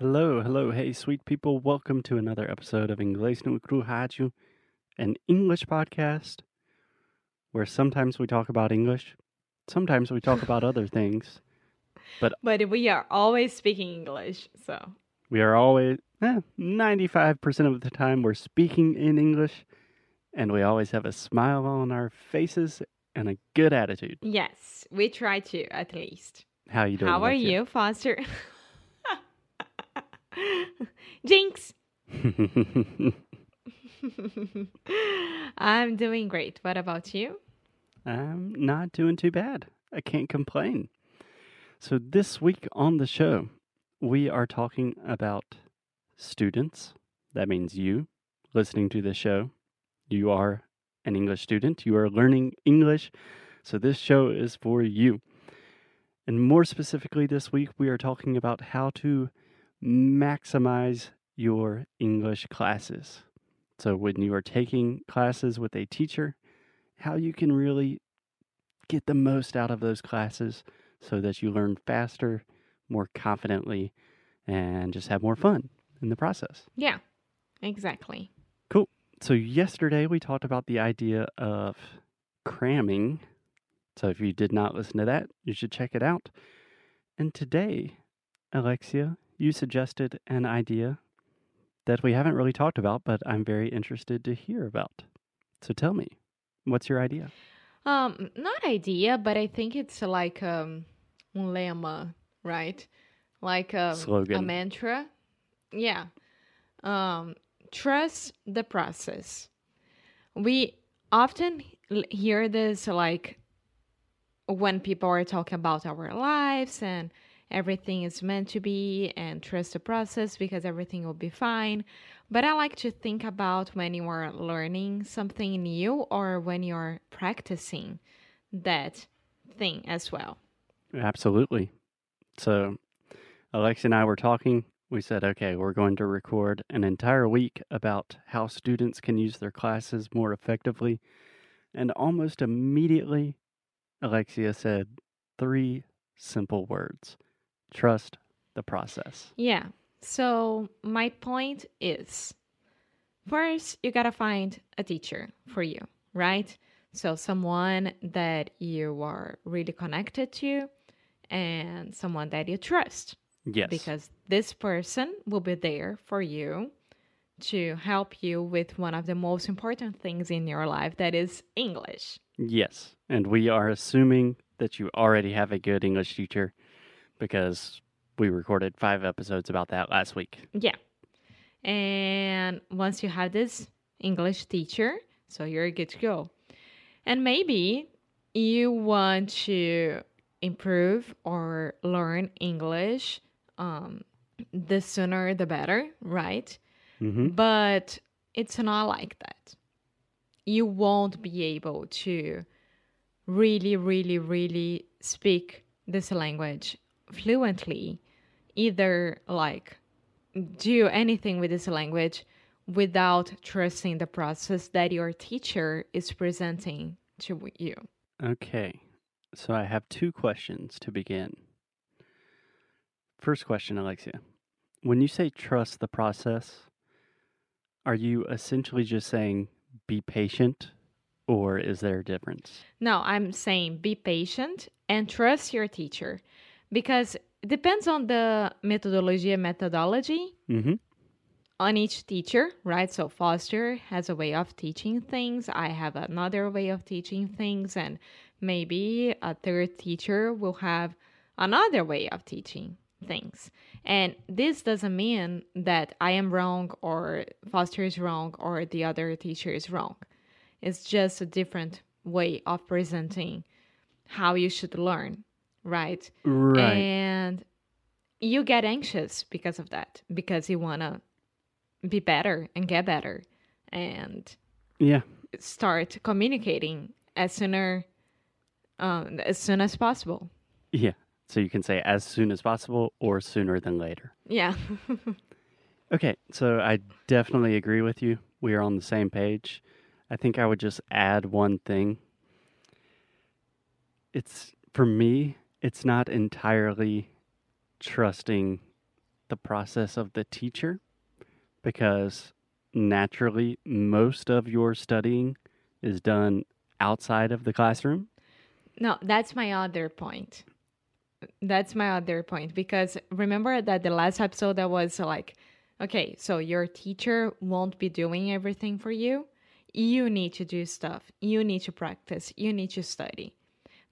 Hello, hello, hey, sweet people. Welcome to another episode of Inglês no Cru Rádio, an English podcast where sometimes we talk about English, sometimes we talk about other things. But But we are always speaking English, so We are always, eh, 95% of the time, we're speaking in English, and we always have a smile on our faces and a good attitude. yes, we try to at least. How you doing? How are Alexia? you, Foster? Jinx. I'm doing great. What about you? I'm not doing too bad. I can't complain. So, this week on the show, we are talking about students. That means you listening to the show. You are an English student, you are learning English. So, this show is for you. And more specifically, this week, we are talking about how to maximize your English classes. So, when you are taking classes with a teacher, how you can really get the most out of those classes so that you learn faster, more confidently, and just have more fun in the process. Yeah, exactly. Cool. So, yesterday we talked about the idea of cramming. So, if you did not listen to that, you should check it out. And today, Alexia, you suggested an idea that we haven't really talked about, but I'm very interested to hear about. So, tell me, what's your idea? Um, not idea, but I think it's like um, lema, right? Like um, a Slogan. mantra. Yeah. Um, trust the process. We often hear this like when people are talking about our lives and everything is meant to be and trust the process because everything will be fine. But I like to think about when you are learning something new or when you're practicing that thing as well. Absolutely. So, Alexa and I were talking. We said, okay, we're going to record an entire week about how students can use their classes more effectively. And almost immediately, Alexia said three simple words trust the process. Yeah. So my point is first, you got to find a teacher for you, right? So someone that you are really connected to and someone that you trust Yes. because this person will be there for you to help you with one of the most important things in your life that is English. Yes. And we are assuming that you already have a good English teacher because we recorded five episodes about that last week. Yeah. And once you have this English teacher, so you're good to go. And maybe you want to improve or learn English, um, the sooner the better, right? hmm But it's not like that. You won't be able to really, really, really speak this language fluently, either like do anything with this language without trusting the process that your teacher is presenting to you. Okay, so I have two questions to begin. First question, Alexia. When you say trust the process, are you essentially just saying be patient, or is there a difference? No, I'm saying be patient and trust your teacher because it depends on the methodology and methodology Mm-hmm. on each teacher, right? So Foster has a way of teaching things. I have another way of teaching things, and maybe a third teacher will have another way of teaching things. And this doesn't mean that I am wrong or Foster is wrong or the other teacher is wrong. It's just a different way of presenting how you should learn, right? Right. And you get anxious because of that, because you want to be better and get better and yeah. start communicating as sooner um, as soon as possible. Yeah. So you can say as soon as possible or sooner than later. Yeah. Okay, so I definitely agree with you. We are on the same page. I think I would just add one thing. It's for me, it's not entirely trusting the process of the teacher because naturally most of your studying is done outside of the classroom. No, that's my other point. That's my other point because remember that the last episode that was like, okay, so your teacher won't be doing everything for you. You need to do stuff. You need to practice. You need to study.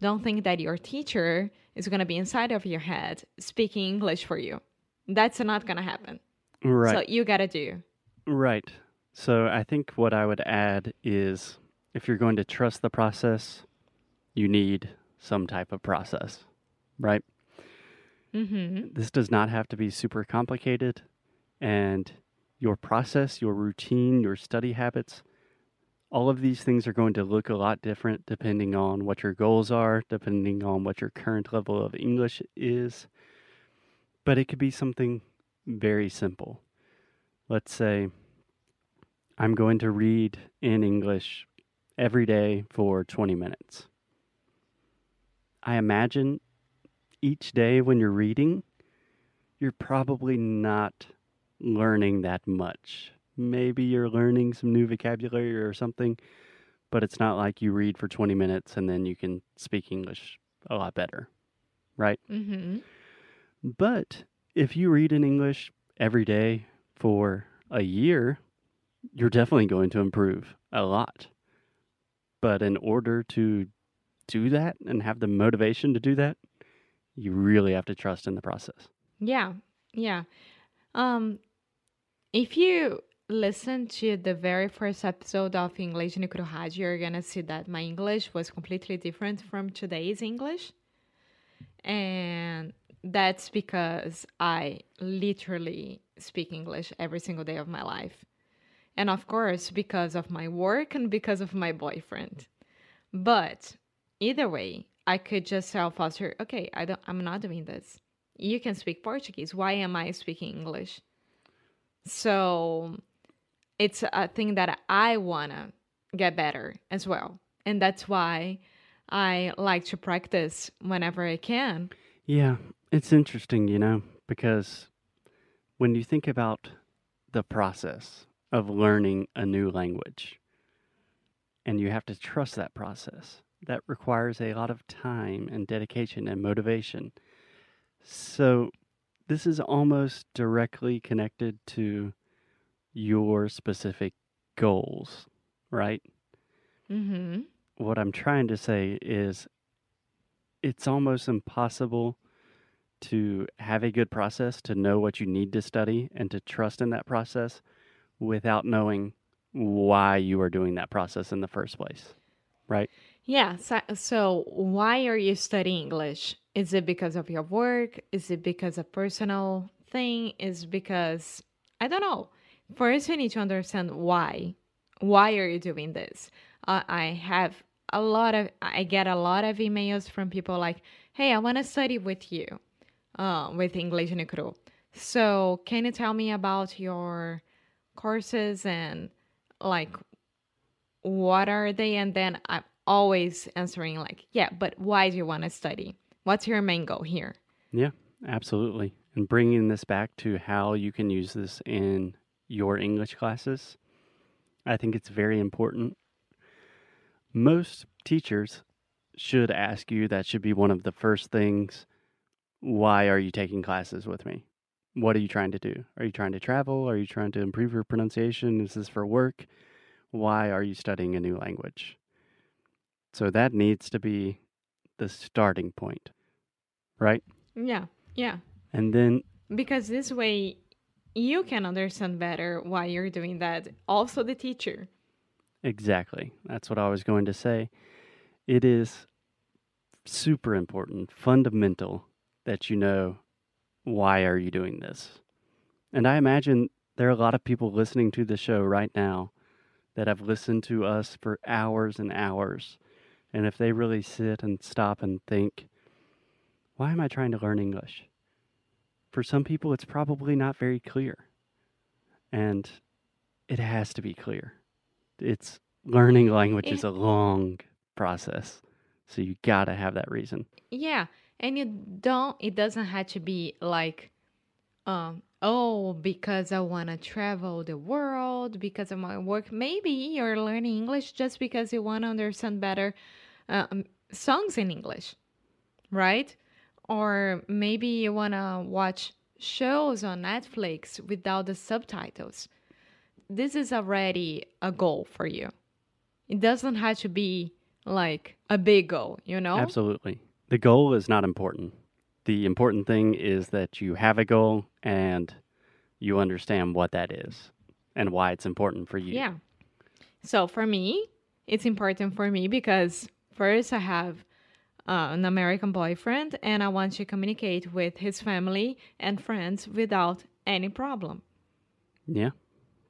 Don't think that your teacher is going to be inside of your head speaking English for you. That's not going to happen. Right. So you got to do. Right. So I think what I would add is if you're going to trust the process, you need some type of process, right? Mm-hmm. This does not have to be super complicated. And your process, your routine, your study habits, all of these things are going to look a lot different depending on what your goals are, depending on what your current level of English is. But it could be something very simple. Let's say I'm going to read in English every day for 20 minutes. I imagine each day when you're reading, you're probably not learning that much. Maybe you're learning some new vocabulary or something, but it's not like you read for 20 minutes and then you can speak English a lot better, right? Mm-hmm. But if you read in English every day for a year, you're definitely going to improve a lot. But in order to do that and have the motivation to do that, you really have to trust in the process. Yeah, yeah. Um, if you listen to the very first episode of English no you're gonna see that my English was completely different from today's English, and that's because I literally speak English every single day of my life, and of course because of my work and because of my boyfriend. But either way, I could just tell Foster, okay, I don't, I'm not doing this. You can speak Portuguese. Why am I speaking English? So it's a thing that I wanna get better as well, and that's why I like to practice whenever I can. Yeah, it's interesting, you know, because when you think about the process of learning a new language, and you have to trust that process, that requires a lot of time and dedication and motivation. So, this is almost directly connected to your specific goals, right? Mm-hmm. What I'm trying to say is it's almost impossible to have a good process, to know what you need to study, and to trust in that process without knowing why you are doing that process in the first place, right? Yeah. So, so why are you studying English? Is it because of your work? Is it because of personal thing? Is because I don't know. First, we need to understand why. Why are you doing this? Uh, I have a lot of I get a lot of emails from people like, "Hey, I want to study with you, uh, with English no Cru. So, can you tell me about your courses and like what are they?" And then I'm always answering like, "Yeah, but why do you want to study? What's your main goal here?" Yeah, absolutely. And bringing this back to how you can use this in your English classes, I think it's very important. Most teachers should ask you, that should be one of the first things. Why are you taking classes with me? What are you trying to do? Are you trying to travel? Are you trying to improve your pronunciation? Is this for work? Why are you studying a new language? So that needs to be the starting point, right? Yeah, yeah. And then Because this way you can understand better why you're doing that. Also, the teacher. Exactly. That's what I was going to say. It is super important, fundamental that you know why are you doing this. And I imagine there are a lot of people listening to the show right now that have listened to us for hours and hours. And if they really sit and stop and think, why am I trying to learn English? For some people, it's probably not very clear. And it has to be clear. It's learning language is a long process. So you got to have that reason. Yeah, and you don't. It doesn't have to be like um, oh, because I want to travel the world, because of my work. Maybe you're learning English just because you want to understand better um, songs in English, right? Or maybe you want to watch shows on Netflix without the subtitles. This is already a goal for you. It doesn't have to be like a big goal, you know? Absolutely. The goal is not important. The important thing is that you have a goal and you understand what that is and why it's important for you. Yeah. So for me, it's important for me because first I have uh, an American boyfriend and I want to communicate with his family and friends without any problem. Yeah.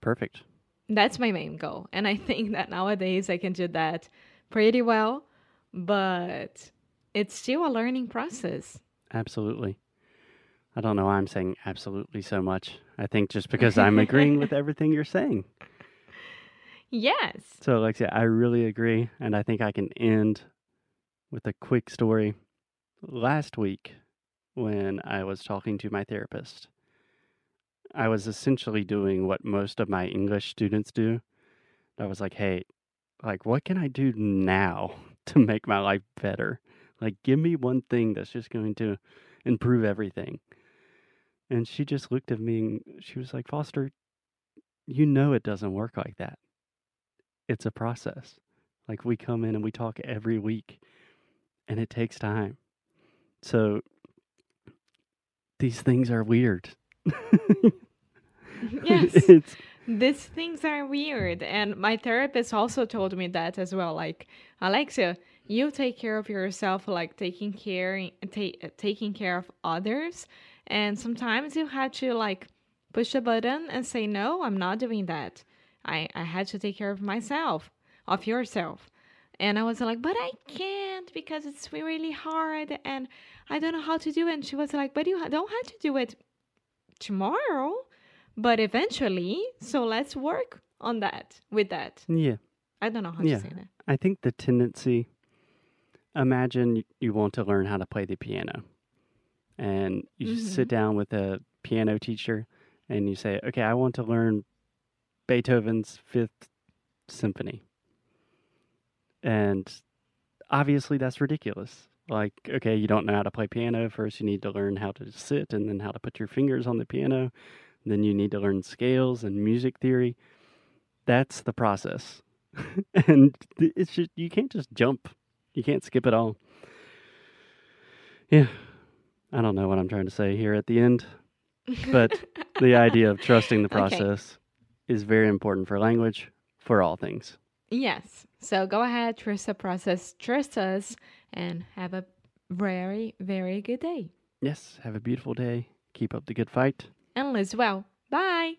Perfect. That's my main goal. And I think that nowadays I can do that pretty well, but it's still a learning process. Absolutely. I don't know why I'm saying absolutely so much. I think just because I'm agreeing with everything you're saying. Yes. So, Alexia, I really agree. And I think I can end with a quick story. Last week, when I was talking to my therapist, I was essentially doing what most of my English students do. I was like, hey, like, what can I do now to make my life better? Like, give me one thing that's just going to improve everything. And she just looked at me and she was like, Foster, you know it doesn't work like that. It's a process. Like, we come in and we talk every week, and it takes time. So, these things are weird. Yes. it's These things are weird. And my therapist also told me that as well. Like, Alexia, you take care of yourself, like taking care, ta- taking care of others. And sometimes you had to like push a button and say, no, I'm not doing that. I, I had to take care of myself, of yourself. And I was like, but I can't because it's really hard and I don't know how to do it. And she was like, but you don't have to do it tomorrow, but eventually. So let's work on that with that. yeah. I don't know how Yeah. to say that. I think the tendency imagine you want to learn how to play the piano. And you sit mm-hmm. down with a piano teacher and you say, "Okay, I want to learn Beethoven's 5th symphony." And obviously that's ridiculous. Like, okay, you don't know how to play piano. First, you need to learn how to sit and then how to put your fingers on the piano. Then you need to learn scales and music theory. That's the process. and it's just you can't just jump. You can't skip it all. Yeah. I don't know what I'm trying to say here at the end, but the idea of trusting the Okay. process is very important for language, for all things. Yes. So go ahead, trust the process, trust us, and have a very, very good day. Yes, have a beautiful day. Keep up the good fight. And live well. Bye.